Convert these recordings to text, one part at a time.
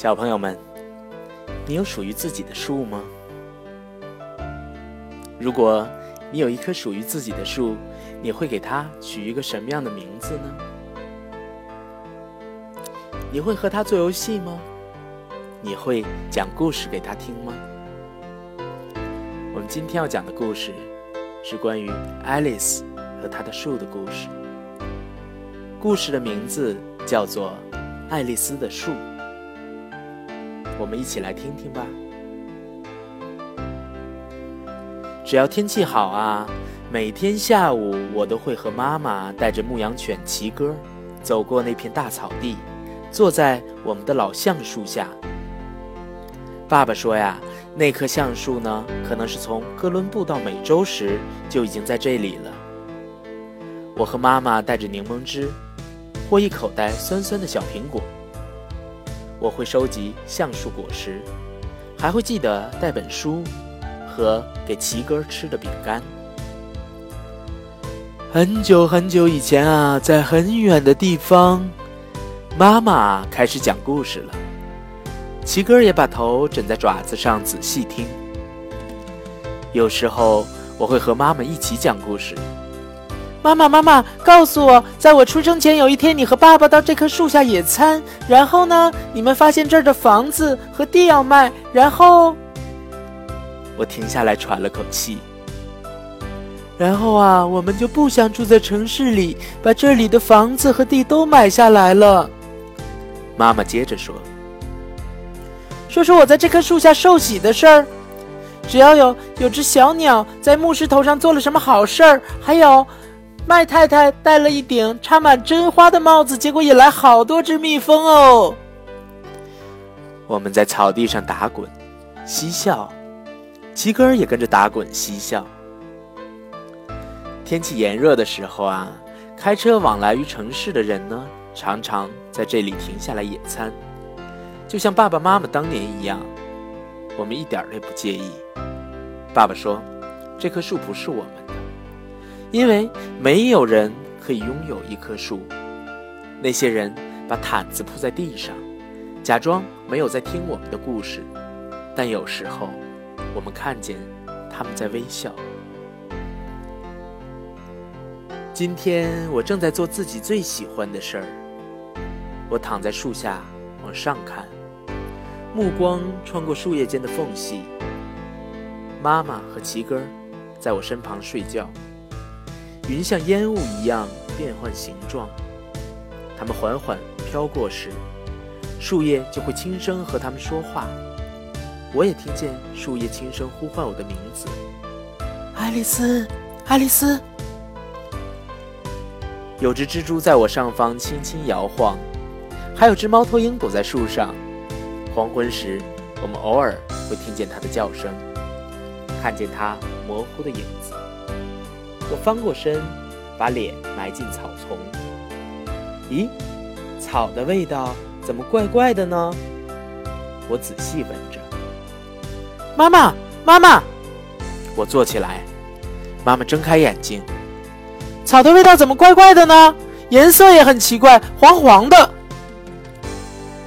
小朋友们，你有属于自己的树吗？如果你有一棵属于自己的树，你会给它取一个什么样的名字呢？你会和它做游戏吗？你会讲故事给它听吗？我们今天要讲的故事是关于爱丽丝和她的树的故事。故事的名字叫做《爱丽丝的树》。我们一起来听听吧。只要天气好啊，每天下午我都会和妈妈带着牧羊犬齐哥，走过那片大草地，坐在我们的老橡树下。爸爸说呀，那棵橡树呢，可能是从哥伦布到美洲时就已经在这里了。我和妈妈带着柠檬汁，或一口袋酸酸的小苹果。我会收集橡树果实，还会记得带本书和给奇哥吃的饼干。很久很久以前啊，在很远的地方，妈妈开始讲故事了。奇哥也把头枕在爪子上仔细听。有时候我会和妈妈一起讲故事。妈妈，妈妈，告诉我，在我出生前有一天，你和爸爸到这棵树下野餐，然后呢，你们发现这儿的房子和地要卖，然后，我停下来喘了口气。然后啊，我们就不想住在城市里，把这里的房子和地都买下来了。妈妈接着说：“说说我在这棵树下受洗的事儿，只要有有只小鸟在牧师头上做了什么好事儿，还有。”麦太太戴了一顶插满真花的帽子，结果引来好多只蜜蜂哦。我们在草地上打滚，嬉笑，齐格尔也跟着打滚嬉笑。天气炎热的时候啊，开车往来于城市的人呢，常常在这里停下来野餐，就像爸爸妈妈当年一样，我们一点儿也不介意。爸爸说：“这棵树不是我们的。”因为没有人可以拥有一棵树，那些人把毯子铺在地上，假装没有在听我们的故事，但有时候我们看见他们在微笑。今天我正在做自己最喜欢的事儿，我躺在树下往上看，目光穿过树叶间的缝隙。妈妈和齐哥在我身旁睡觉。云像烟雾一样变换形状，它们缓缓飘过时，树叶就会轻声和它们说话。我也听见树叶轻声呼唤我的名字：“爱丽丝，爱丽丝。”有只蜘蛛在我上方轻轻摇晃，还有只猫头鹰躲在树上。黄昏时，我们偶尔会听见它的叫声，看见它模糊的影子。我翻过身，把脸埋进草丛。咦，草的味道怎么怪怪的呢？我仔细闻着。妈妈，妈妈！我坐起来。妈妈睁开眼睛。草的味道怎么怪怪的呢？颜色也很奇怪，黄黄的。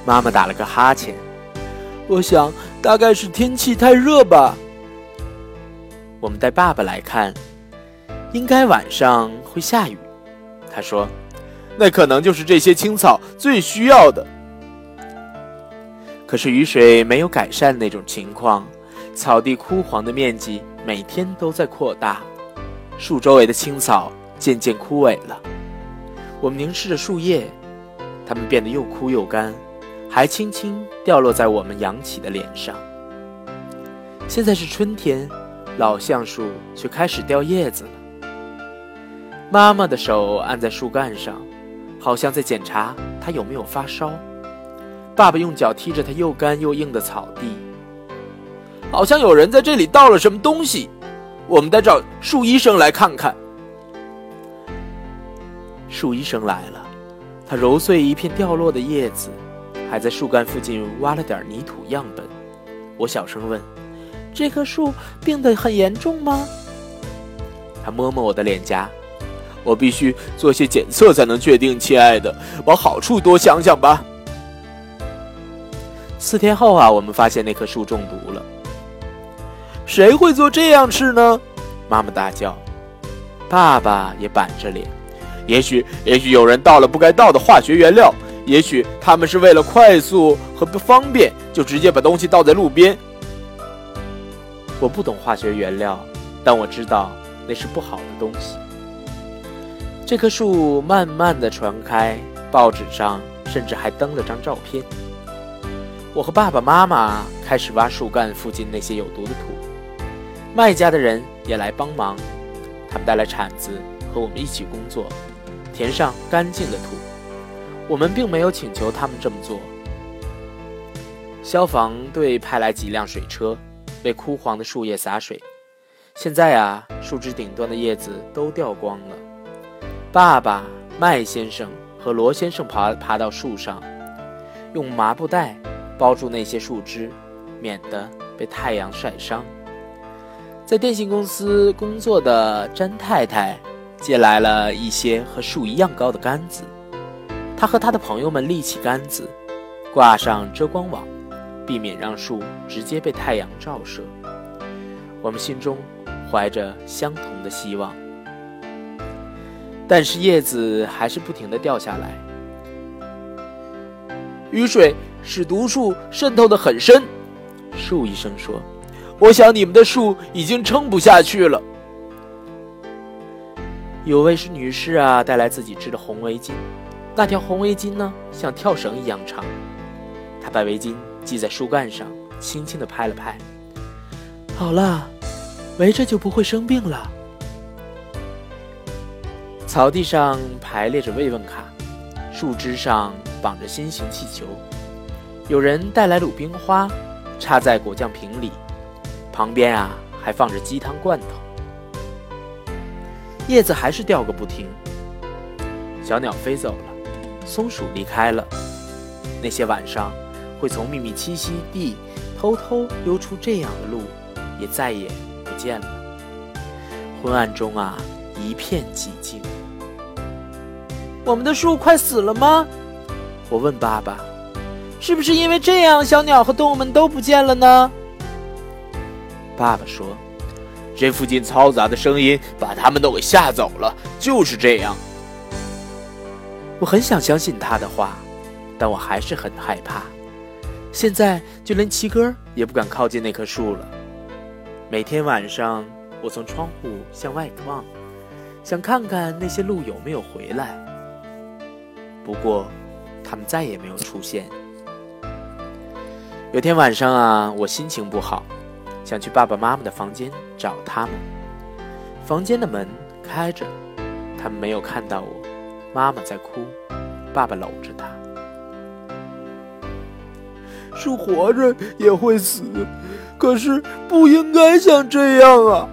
妈妈打了个哈欠。我想，大概是天气太热吧。我们带爸爸来看。应该晚上会下雨，他说：“那可能就是这些青草最需要的。”可是雨水没有改善那种情况，草地枯黄的面积每天都在扩大，树周围的青草渐渐枯萎了。我们凝视着树叶，它们变得又枯又干，还轻轻掉落在我们扬起的脸上。现在是春天，老橡树却开始掉叶子了。妈妈的手按在树干上，好像在检查它有没有发烧。爸爸用脚踢着它又干又硬的草地，好像有人在这里倒了什么东西。我们得找树医生来看看。树医生来了，他揉碎一片掉落的叶子，还在树干附近挖了点泥土样本。我小声问：“这棵树病得很严重吗？”他摸摸我的脸颊。我必须做些检测才能确定，亲爱的，往好处多想想吧。四天后啊，我们发现那棵树中毒了。谁会做这样事呢？妈妈大叫。爸爸也板着脸。也许，也许有人倒了不该倒的化学原料。也许他们是为了快速和不方便，就直接把东西倒在路边。我不懂化学原料，但我知道那是不好的东西。这棵树慢慢的传开，报纸上甚至还登了张照片。我和爸爸妈妈开始挖树干附近那些有毒的土，卖家的人也来帮忙，他们带来铲子和我们一起工作，填上干净的土。我们并没有请求他们这么做。消防队派来几辆水车，为枯黄的树叶洒水。现在啊，树枝顶端的叶子都掉光了。爸爸麦先生和罗先生爬爬到树上，用麻布袋。包住那些树枝，免得被太阳晒伤。在电信公司工作的詹太太借来了一些和树一样高的杆子，她和她的朋友们立起杆子，挂上遮光网，避免让树直接被太阳照射。我们心中怀着相同的希望，但是叶子还是不停地掉下来，雨水。使毒素渗透的很深，树医生说：“我想你们的树已经撑不下去了。”有位是女士啊，带来自己织的红围巾，那条红围巾呢，像跳绳一样长。她把围巾系在树干上，轻轻地拍了拍。好了，围着就不会生病了。草地上排列着慰问卡，树枝上绑着心形气球。有人带来鲁冰花，插在果酱瓶里，旁边啊还放着鸡汤罐头。叶子还是掉个不停。小鸟飞走了，松鼠离开了。那些晚上会从秘密栖息地偷偷溜出这样的路，也再也不见了。昏暗中啊，一片寂静。我们的树快死了吗？我问爸爸。是不是因为这样，小鸟和动物们都不见了呢？爸爸说：“这附近嘈杂的声音把他们都给吓走了，就是这样。”我很想相信他的话，但我还是很害怕。现在就连七哥也不敢靠近那棵树了。每天晚上，我从窗户向外望，想看看那些鹿有没有回来。不过，他们再也没有出现。有天晚上啊，我心情不好，想去爸爸妈妈的房间找他们。房间的门开着，他们没有看到我。妈妈在哭，爸爸搂着她。树活着也会死，可是不应该像这样啊！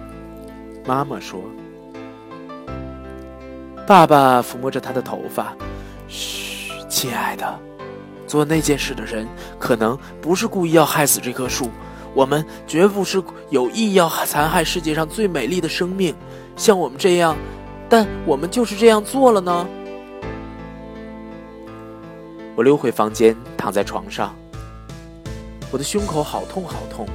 妈妈说。爸爸抚摸着她的头发，嘘，亲爱的。做那件事的人可能不是故意要害死这棵树，我们绝不是有意要残害世界上最美丽的生命，像我们这样，但我们就是这样做了呢。我溜回房间，躺在床上，我的胸口好痛好痛，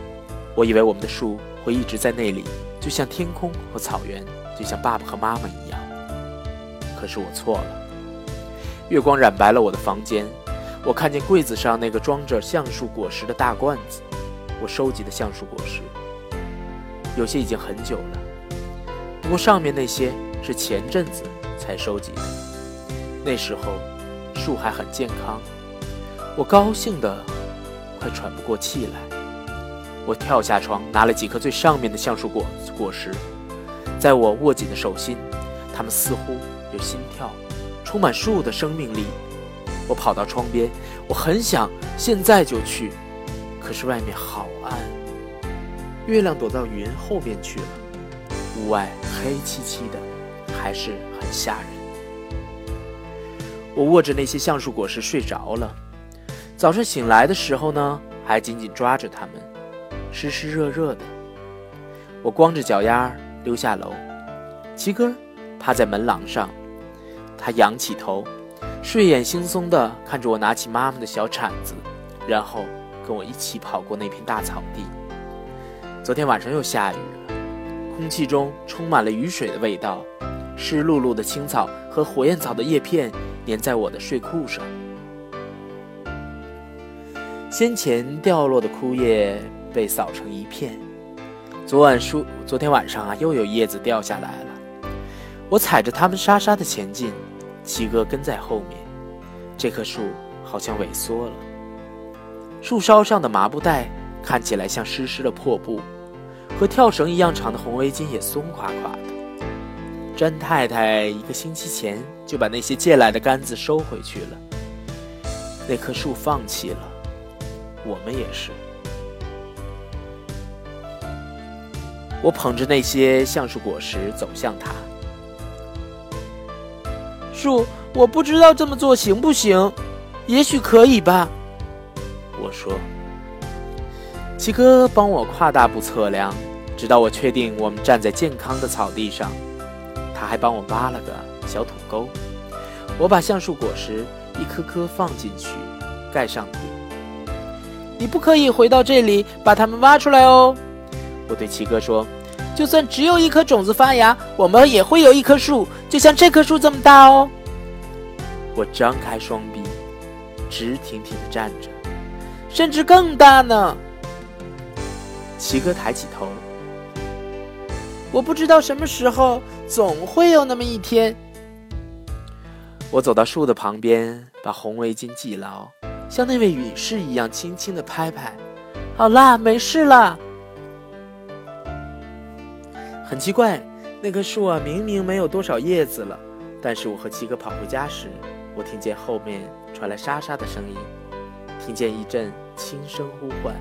我以为我们的树会一直在那里，就像天空和草原，就像爸爸和妈妈一样。可是我错了，月光染白了我的房间。我看见柜子上那个装着橡树果实的大罐子，我收集的橡树果实，有些已经很久了，不过上面那些是前阵子才收集的，那时候树还很健康，我高兴得快喘不过气来。我跳下床，拿了几颗最上面的橡树果果实，在我握紧的手心，它们似乎有心跳，充满树的生命力。我跑到窗边，我很想现在就去，可是外面好暗，月亮躲到云后面去了，屋外黑漆漆的，还是很吓人。我握着那些橡树果实睡着了，早上醒来的时候呢，还紧紧抓着它们，湿湿热热的。我光着脚丫溜下楼，齐哥趴在门廊上，他仰起头。睡眼惺忪地看着我拿起妈妈的小铲子，然后跟我一起跑过那片大草地。昨天晚上又下雨了，空气中充满了雨水的味道，湿漉漉的青草和火焰草的叶片粘在我的睡裤上。先前掉落的枯叶被扫成一片。昨晚树，昨天晚上啊，又有叶子掉下来了。我踩着它们沙沙的前进，七哥跟在后面。这棵树好像萎缩了，树梢上的麻布袋看起来像湿湿的破布。和跳绳一样长的红围巾也松垮垮的。詹太太一个星期前就把那些借来的杆子收回去了。那棵树放弃了，我们也是。我捧着那些橡树果实走向它。树，我不知道这么做行不行，也许可以吧。我说。七哥帮我跨大步测量，直到我确定我们站在健康的草地上。他还帮我挖了个小土沟。我把橡树果实一颗颗放进去，盖上土。你不可以回到这里把它们挖出来哦。我对七哥说：“就算只有一颗种子发芽，我们也会有一棵树，就像这棵树这么大哦。”我张开双臂，直挺挺地站着，甚至更大呢。齐哥抬起头，我不知道什么时候，总会有那么一天。我走到树的旁边，把红围巾系牢，像那位女士一样轻轻的拍拍。好啦，没事了。很奇怪，那棵树啊，明明没有多少叶子了，但是我和七哥跑回家时，我听见后面传来沙沙的声音，听见一阵轻声呼唤：“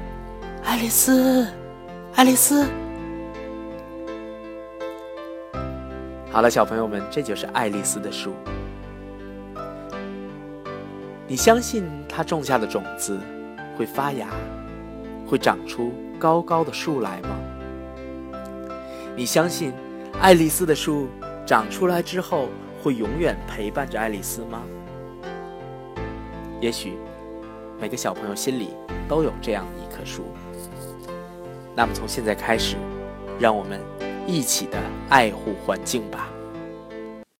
爱丽丝。”爱丽丝，好了，小朋友们，这就是爱丽丝的树。你相信它种下的种子会发芽，会长出高高的树来吗？你相信爱丽丝的树长出来之后会永远陪伴着爱丽丝吗？也许每个小朋友心里都有这样的一棵树。那么从现在开始，让我们一起的爱护环境吧。